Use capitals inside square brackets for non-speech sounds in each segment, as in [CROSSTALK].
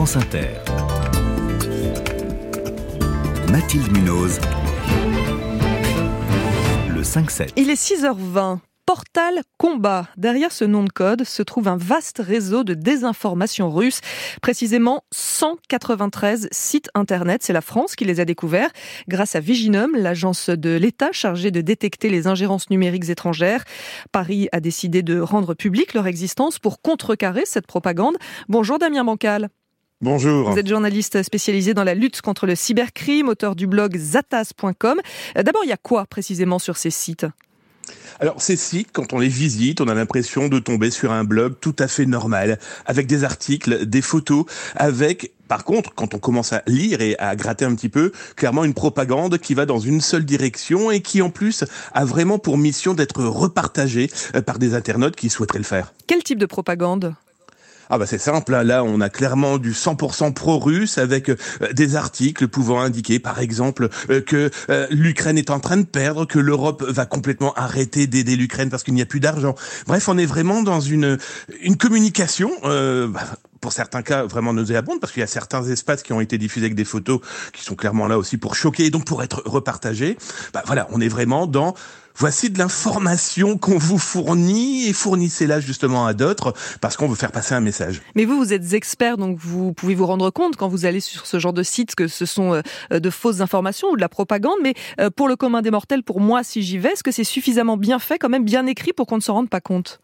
France Inter. Mathilde Munoz. Le 5-7. Il est 6h20. Portal Combat. Derrière ce nom de code se trouve un vaste réseau de désinformation russe, précisément 193 sites internet. C'est la France qui les a découverts grâce à Viginum, l'agence de l'État chargée de détecter les ingérences numériques étrangères. Paris a décidé de rendre publique leur existence pour contrecarrer cette propagande. Bonjour Damien Bancal. Bonjour. Vous êtes journaliste spécialisé dans la lutte contre le cybercrime, auteur du blog zatas.com. D'abord, il y a quoi précisément sur ces sites? Alors ces sites, quand on les visite, on a l'impression de tomber sur un blog tout à fait normal, avec des articles, des photos, avec par contre, quand on commence à lire et à gratter un petit peu, clairement une propagande qui va dans une seule direction et qui en plus a vraiment pour mission d'être repartagée euh, par des internautes qui souhaiteraient le faire. Quel type de propagande? Ah bah c'est simple, hein. là on a clairement du 100% pro-russe avec euh, des articles pouvant indiquer par exemple euh, que euh, l'Ukraine est en train de perdre, que l'Europe va complètement arrêter d'aider l'Ukraine parce qu'il n'y a plus d'argent. Bref, on est vraiment dans une, une communication... Bah, pour certains cas vraiment nauséabonde parce qu'il y a certains espaces qui ont été diffusés avec des photos qui sont clairement là aussi pour choquer et donc pour être repartagés. Bah voilà, on est vraiment dans Voici de l'information qu'on vous fournit et fournissez-la justement à d'autres parce qu'on veut faire passer un message. Mais vous, vous êtes expert, donc vous pouvez vous rendre compte quand vous allez sur ce genre de site que ce sont euh, de fausses informations ou de la propagande. Mais euh, pour le commun des mortels, pour moi, si j'y vais, est-ce que c'est suffisamment bien fait, quand même bien écrit pour qu'on ne se rende pas compte?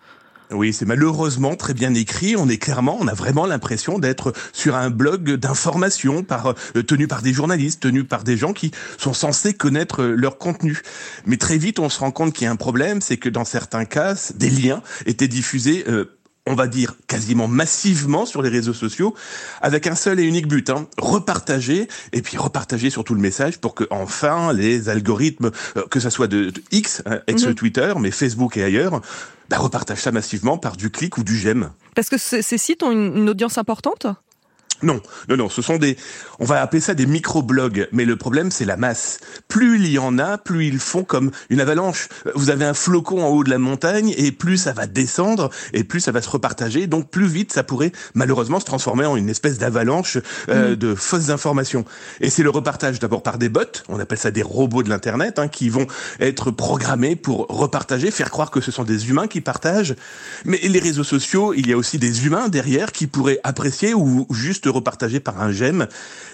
Oui, c'est malheureusement très bien écrit. On est clairement, on a vraiment l'impression d'être sur un blog d'information par euh, tenu par des journalistes, tenu par des gens qui sont censés connaître euh, leur contenu. Mais très vite, on se rend compte qu'il y a un problème, c'est que dans certains cas, des liens étaient diffusés euh, on va dire quasiment massivement sur les réseaux sociaux, avec un seul et unique but, hein, repartager, et puis repartager surtout le message pour que enfin les algorithmes, que ça soit de, X, hein, ex-Twitter, mhm. mais Facebook et ailleurs, bah, repartage ça massivement par du clic ou du j'aime. Parce que ces sites ont une audience importante? Non, non, non, ce sont des, on va appeler ça des micro-blogs, mais le problème c'est la masse. Plus il y en a, plus ils font comme une avalanche. Vous avez un flocon en haut de la montagne et plus ça va descendre et plus ça va se repartager, donc plus vite ça pourrait malheureusement se transformer en une espèce d'avalanche euh, mm. de fausses informations. Et c'est le repartage d'abord par des bots, on appelle ça des robots de l'internet, hein, qui vont être programmés pour repartager, faire croire que ce sont des humains qui partagent. Mais les réseaux sociaux, il y a aussi des humains derrière qui pourraient apprécier ou juste repartagé par un j'aime.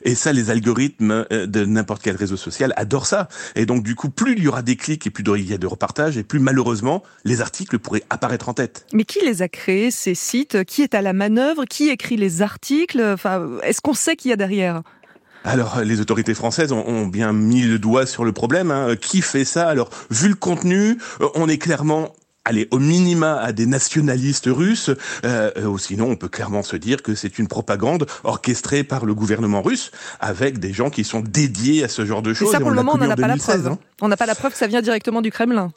Et ça, les algorithmes euh, de n'importe quel réseau social adorent ça. Et donc, du coup, plus il y aura des clics et plus il y a de repartages, et plus malheureusement, les articles pourraient apparaître en tête. Mais qui les a créés, ces sites? Qui est à la manœuvre? Qui écrit les articles? Enfin, est-ce qu'on sait qui y a derrière? Alors, les autorités françaises ont, bien mis le doigt sur le problème. Hein. Qui fait ça? Alors, vu le contenu, euh, on est clairement allez, au minima à des nationalistes russes, euh, euh, ou sinon on peut clairement se dire que c'est une propagande orchestrée par le gouvernement russe, avec des gens qui sont dédiés à ce genre de choses. Et ça, pour le moment, on n'en a pas la preuve. Hein. On n'a pas la preuve que ça vient directement du Kremlin.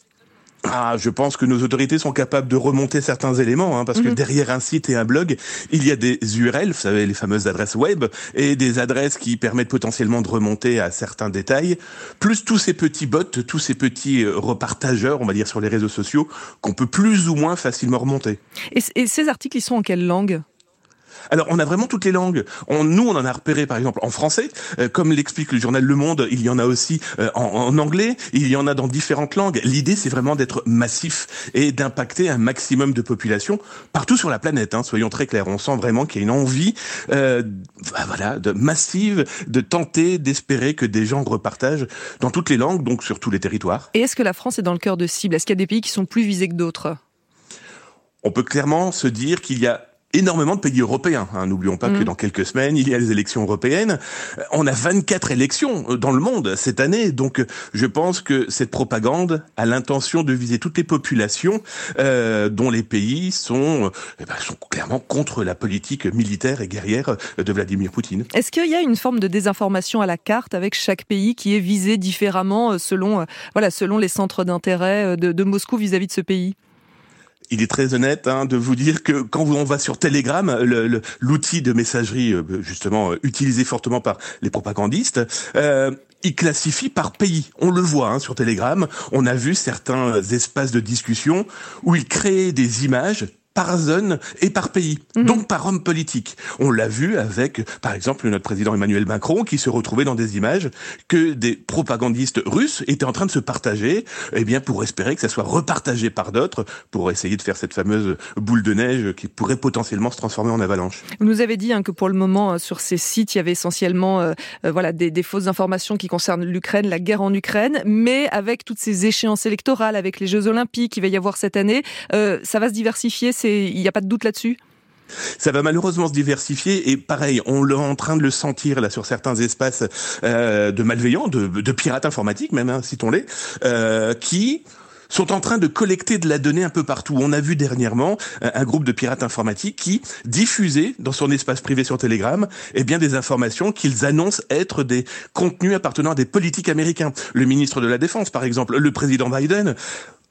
Ah, je pense que nos autorités sont capables de remonter certains éléments, hein, parce que mhm. derrière un site et un blog, il y a des URL, vous savez, les fameuses adresses web, et des adresses qui permettent potentiellement de remonter à certains détails, plus tous ces petits bots, tous ces petits euh, repartageurs, on va dire, sur les réseaux sociaux, qu'on peut plus ou moins facilement remonter. et ces articles, ils sont en quelle langue? Alors, on a vraiment toutes les langues. On, nous, on en a repéré, par exemple, en français. Euh, comme l'explique le journal Le Monde, il y en a aussi euh, en, anglais. Il y en a dans différentes langues. L'idée, c'est vraiment d'être massif et d'impacter un maximum de population partout sur la planète. Hein, soyons très clairs. On sent vraiment qu'il y a une envie, euh, bah, voilà, de massive, de tenter, d'espérer que des gens repartagent dans toutes les langues, donc sur tous les territoires. Et est-ce que la France est dans le cœur de cible? Est-ce qu'il y a des pays qui sont plus visés que d'autres? On peut clairement se dire qu'il y a énormément de pays européens. Hein. N'oublions pas que mm. dans quelques semaines, il y a les élections européennes. On a 24 élections euh, dans le monde cette année, donc euh, je pense que cette propagande a l'intention de viser toutes les populations euh, dont les pays sont, eh ben, sont clairement contre la politique militaire et guerrière de Vladimir Poutine. Est-ce qu'il y a une forme de désinformation à la carte avec chaque pays qui est visé différemment selon, voilà, selon les centres d'intérêt de, de Moscou vis-à-vis -vis de ce pays? Il est très honnête hein, de vous dire que quand on va sur Telegram, l'outil de messagerie euh, justement euh, utilisé fortement par les propagandistes, euh, il classifie par pays. On le voit hein, sur Telegram. On a vu certains espaces de discussion où il crée des images par zone et par pays, Mhm. donc par homme politique. On l'a vu avec, par exemple, notre président Emmanuel Macron qui se retrouvait dans des images que des propagandistes russes étaient en train de se partager, eh bien pour espérer que ça soit repartagé par d'autres, pour essayer de faire cette fameuse boule de neige qui pourrait potentiellement se transformer en avalanche. Vous nous avez dit hein, que pour le moment, euh, sur ces sites, il y avait essentiellement euh, euh, voilà, des, des fausses informations qui concernent l'Ukraine, la guerre en Ukraine, mais avec toutes ces échéances électorales, avec les Jeux Olympiques qu'il va y avoir cette année, euh, ça va se diversifier, il n'y a pas de doute là-dessus? Ça va malheureusement se diversifier et pareil, on est en train de le sentir là sur certains espaces euh, de malveillants, de, pirates informatiques même, hein, citons-les, euh, qui sont en train de collecter de la donnée un peu partout. On a vu dernièrement euh, un groupe de pirates informatiques qui diffusait dans son espace privé sur Telegram eh bien des informations qu'ils annoncent être des contenus appartenant à des politiques américains. Le ministre de la Défense par exemple, le président Biden.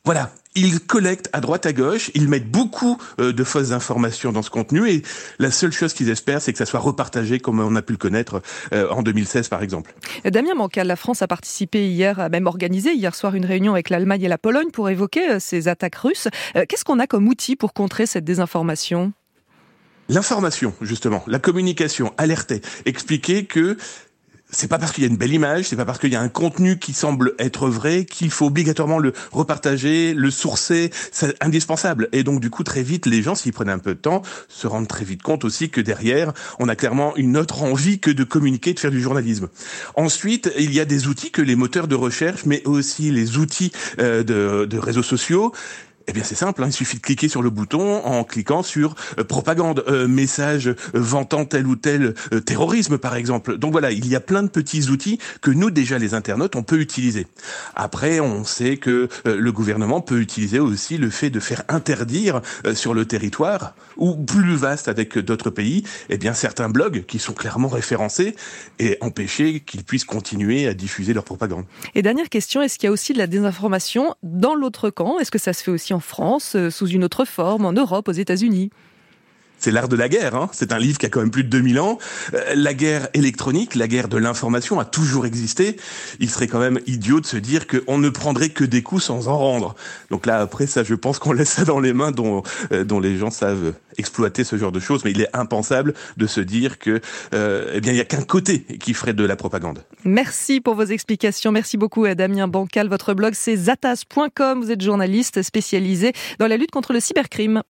Voilà, ils collectent à droite à gauche, ils mettent beaucoup euh, de fausses informations dans ce contenu. Et la seule chose qu'ils espèrent, c'est que ça soit repartagé comme on a pu le connaître euh, en 2016 par exemple. Damien Mancal, la France a participé hier, a même organisé hier soir une réunion avec l'Allemagne et la Pologne pour évoquer euh, ces attaques russes. Qu'est-ce qu'on a comme outil pour contrer cette désinformation? L'information, justement, la communication, alerter, expliquer que c'est pas parce qu'il y a une belle image, c'est pas parce qu'il y a un contenu qui semble être vrai qu'il faut obligatoirement le repartager, le sourcer, c'est indispensable. Et donc du coup très vite les gens s'ils prenaient un peu de temps se rendent très vite compte aussi que derrière on a clairement une autre envie que de communiquer, de faire du journalisme. Ensuite il y a des outils que les moteurs de recherche, mais aussi les outils euh, de réseaux sociaux eh bien c'est simple, hein, il suffit de cliquer sur le bouton en cliquant sur euh, propagande, euh, message euh, vantant tel ou tel terrorisme par exemple. Donc voilà, il y a plein de petits outils que nous déjà les internautes on peut utiliser. Après on sait que le gouvernement peut utiliser aussi le fait de faire interdire sur le territoire ou plus vaste avec d'autres pays, eh bien certains blogs qui sont clairement référencés et empêcher qu'ils puissent continuer à diffuser leur propagande. Et dernière question, est-ce qu'il y a aussi de la désinformation dans l'autre camp? Est-ce que ça se fait aussi en France, euh, sous une autre forme, en Europe, aux États-Unis C'est l'art de la guerre. Hein. C'est un livre qui a quand même plus de 2000 ans. Euh, la guerre électronique, la guerre de l'information a toujours existé. Il serait quand même idiot de se dire qu'on ne prendrait que des coups sans en rendre. Donc là, après, ça, je pense qu'on [LAUGHS] laisse ça dans les mains dont, euh, dont les gens savent exploiter ce genre de choses. Mais il est impensable de se dire que, euh, eh bien, il y a qu'un côté qui ferait de la propagande. Merci pour vos explications. Merci beaucoup à Damien Bancal. Votre blog, c'est zatas.com. Vous êtes journaliste spécialisé dans la lutte contre le cybercrime.